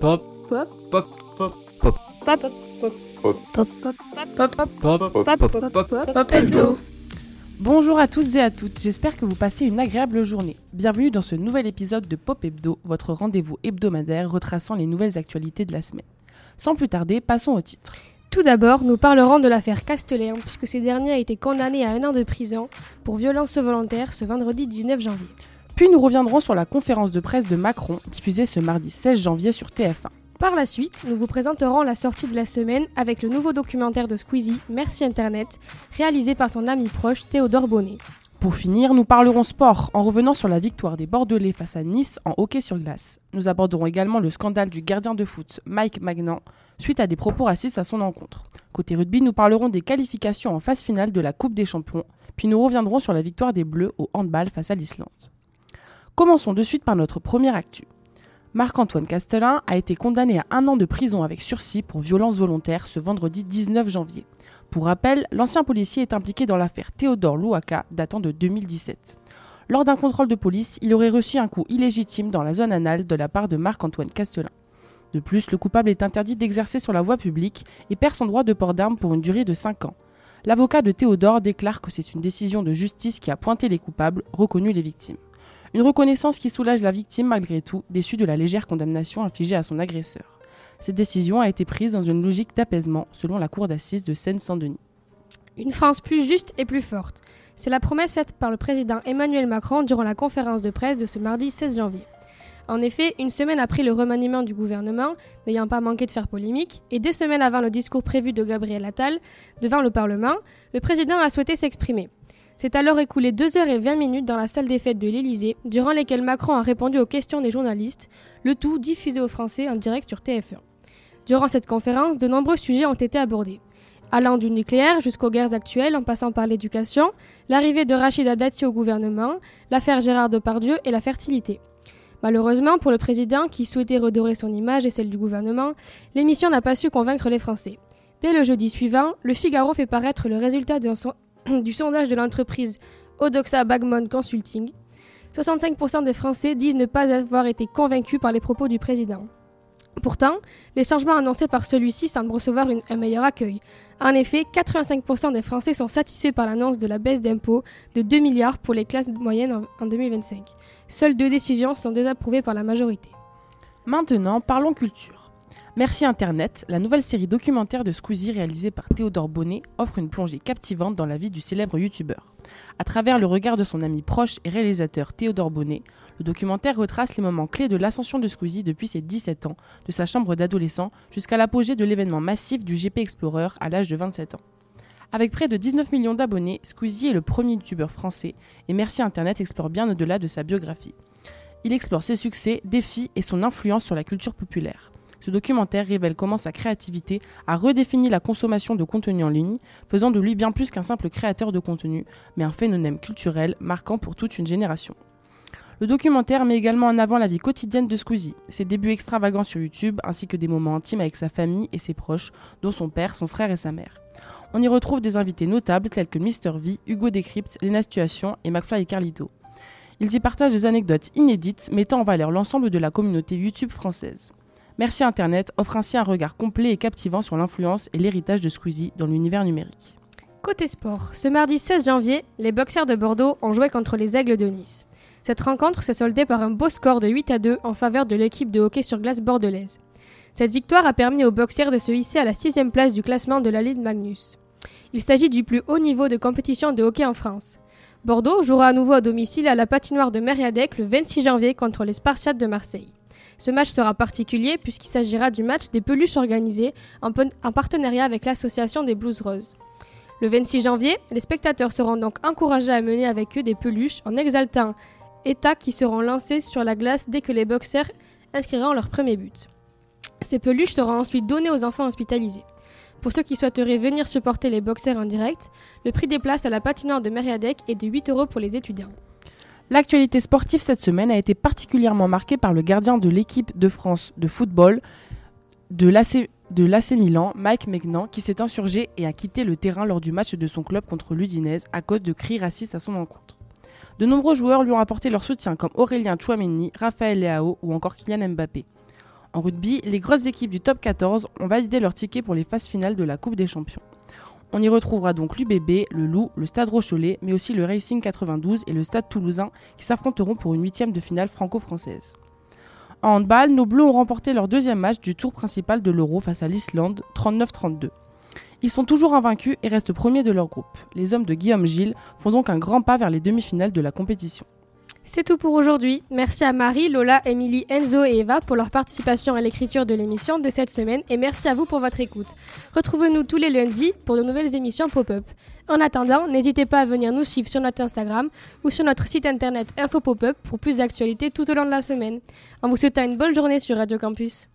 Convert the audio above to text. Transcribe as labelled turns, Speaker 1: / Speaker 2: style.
Speaker 1: Pop.
Speaker 2: Pop.
Speaker 1: Pop. Pop.
Speaker 2: Pop. Pop. Pop. Pop. Pop. Pop. Pop. Pop. Pop. Hebdo.
Speaker 3: Bonjour à tous et à toutes, j'espère que vous passez une agréable journée. Bienvenue dans ce nouvel épisode de Pop Hebdo, votre rendez-vous hebdomadaire retraçant les nouvelles actualités de la semaine. Sans plus tarder, passons au titre.
Speaker 2: Tout d'abord, nous parlerons de l'affaire Castellet, puisque ce dernier a été condamné à un an de prison pour violence volontaire ce vendredi 19 janvier.
Speaker 3: Puis nous reviendrons sur la conférence de presse de Macron, diffusée ce mardi 16 janvier sur TF1.
Speaker 2: Par la suite, nous vous présenterons la sortie de la semaine avec le nouveau documentaire de Squeezie, Merci Internet, réalisé par son ami proche Théodore Bonnet.
Speaker 3: Pour finir, nous parlerons sport en revenant sur la victoire des Bordelais face à Nice en hockey sur glace. Nous aborderons également le scandale du gardien de foot Mike Magnan suite à des propos racistes à son encontre. Côté rugby, nous parlerons des qualifications en phase finale de la Coupe des Champions, puis nous reviendrons sur la victoire des Bleus au handball face à l'Islande. Commençons de suite par notre première actu. Marc-Antoine Castellin a été condamné à un an de prison avec sursis pour violence volontaire ce vendredi 19 janvier. Pour rappel, l'ancien policier est impliqué dans l'affaire Théodore Louaka datant de 2017. Lors d'un contrôle de police, il aurait reçu un coup illégitime dans la zone anale de la part de Marc-Antoine Castellin. De plus, le coupable est interdit d'exercer sur la voie publique et perd son droit de port d'armes pour une durée de 5 ans. L'avocat de Théodore déclare que c'est une décision de justice qui a pointé les coupables, reconnu les victimes. Une reconnaissance qui soulage la victime malgré tout, déçue de la légère condamnation infligée à son agresseur. Cette décision a été prise dans une logique d'apaisement, selon la cour d'assises de Seine-Saint-Denis.
Speaker 2: Une France plus juste et plus forte. C'est la promesse faite par le président Emmanuel Macron durant la conférence de presse de ce mardi 16 janvier. En effet, une semaine après le remaniement du gouvernement, n'ayant pas manqué de faire polémique, et deux semaines avant le discours prévu de Gabriel Attal devant le Parlement, le président a souhaité s'exprimer. C'est alors écoulé 2 heures et 20 minutes dans la salle des fêtes de l'Élysée, durant lesquelles Macron a répondu aux questions des journalistes, le tout diffusé aux Français en direct sur TF1. Durant cette conférence, de nombreux sujets ont été abordés, allant du nucléaire jusqu'aux guerres actuelles en passant par l'éducation, l'arrivée de Rachida Dati au gouvernement, l'affaire Gérard Depardieu et la fertilité. Malheureusement, pour le président, qui souhaitait redorer son image et celle du gouvernement, l'émission n'a pas su convaincre les Français. Dès le jeudi suivant, le Figaro fait paraître le résultat d'un son du sondage de l'entreprise Odoxa Bagmon Consulting, 65% des Français disent ne pas avoir été convaincus par les propos du président. Pourtant, les changements annoncés par celui-ci semblent recevoir un meilleur accueil. En effet, 85% des Français sont satisfaits par l'annonce de la baisse d'impôts de 2 milliards pour les classes moyennes en, en 2025. Seules deux décisions sont désapprouvées par la majorité.
Speaker 3: Maintenant, parlons culture. Merci Internet, la nouvelle série documentaire de Squeezie réalisée par Théodore Bonnet offre une plongée captivante dans la vie du célèbre youtubeur. À travers le regard de son ami proche et réalisateur Théodore Bonnet, le documentaire retrace les moments clés de l'ascension de Squeezie depuis ses 17 ans, de sa chambre d'adolescent jusqu'à l'apogée de l'événement massif du GP Explorer à l'âge de 27 ans. Avec près de 19 millions d'abonnés, Squeezie est le premier youtubeur français et Merci Internet explore bien au-delà de sa biographie. Il explore ses succès, défis et son influence sur la culture populaire. Ce documentaire révèle comment sa créativité a redéfini la consommation de contenu en ligne, faisant de lui bien plus qu'un simple créateur de contenu, mais un phénomène culturel marquant pour toute une génération. Le documentaire met également en avant la vie quotidienne de Squeezie, ses débuts extravagants sur YouTube, ainsi que des moments intimes avec sa famille et ses proches, dont son père, son frère et sa mère. On y retrouve des invités notables tels que Mister V, Hugo Décrypte, Lena Situation et McFly et Carlito. Ils y partagent des anecdotes inédites mettant en valeur l'ensemble de la communauté YouTube française. Merci Internet offre ainsi un regard complet et captivant sur l'influence et l'héritage de Squeezie dans l'univers numérique.
Speaker 2: Côté sport, ce mardi 16 janvier, les boxeurs de Bordeaux ont joué contre les Aigles de Nice. Cette rencontre s'est soldée par un beau score de 8 à 2 en faveur de l'équipe de hockey sur glace bordelaise. Cette victoire a permis aux boxeurs de se hisser à la sixième place du classement de la Ligue Magnus. Il s'agit du plus haut niveau de compétition de hockey en France. Bordeaux jouera à nouveau à domicile à la patinoire de Mériadec le 26 janvier contre les Spartiates de Marseille. Ce match sera particulier puisqu'il s'agira du match des peluches organisées en, en partenariat avec l'association des Blues Roses. Le 26 janvier, les spectateurs seront donc encouragés à mener avec eux des peluches en exaltant états qui seront lancés sur la glace dès que les boxeurs inscriront leur premier but. Ces peluches seront ensuite données aux enfants hospitalisés. Pour ceux qui souhaiteraient venir supporter les boxeurs en direct, le prix des places à la patinoire de Mériadec est de 8 euros pour les étudiants.
Speaker 3: L'actualité sportive cette semaine a été particulièrement marquée par le gardien de l'équipe de France de football de l'AC Milan, Mike Maignan, qui s'est insurgé et a quitté le terrain lors du match de son club contre l'Udinese à cause de cris racistes à son encontre. De nombreux joueurs lui ont apporté leur soutien comme Aurélien Chouameni, Raphaël Leao ou encore Kylian Mbappé. En rugby, les grosses équipes du top 14 ont validé leur ticket pour les phases finales de la Coupe des Champions. On y retrouvera donc l'UBB, le Loup, le Stade Rochelet, mais aussi le Racing 92 et le Stade Toulousain qui s'affronteront pour une huitième de finale franco-française. En handball, nos Bleus ont remporté leur deuxième match du tour principal de l'Euro face à l'Islande, 39-32. Ils sont toujours invaincus et restent premiers de leur groupe. Les hommes de Guillaume Gilles font donc un grand pas vers les demi-finales de la compétition.
Speaker 2: C'est tout pour aujourd'hui. Merci à Marie, Lola, Émilie, Enzo et Eva pour leur participation à l'écriture de l'émission de cette semaine et merci à vous pour votre écoute. Retrouvez-nous tous les lundis pour de nouvelles émissions pop-up. En attendant, n'hésitez pas à venir nous suivre sur notre Instagram ou sur notre site internet Info Pop-up pour plus d'actualités tout au long de la semaine. En vous souhaitant une bonne journée sur Radio Campus.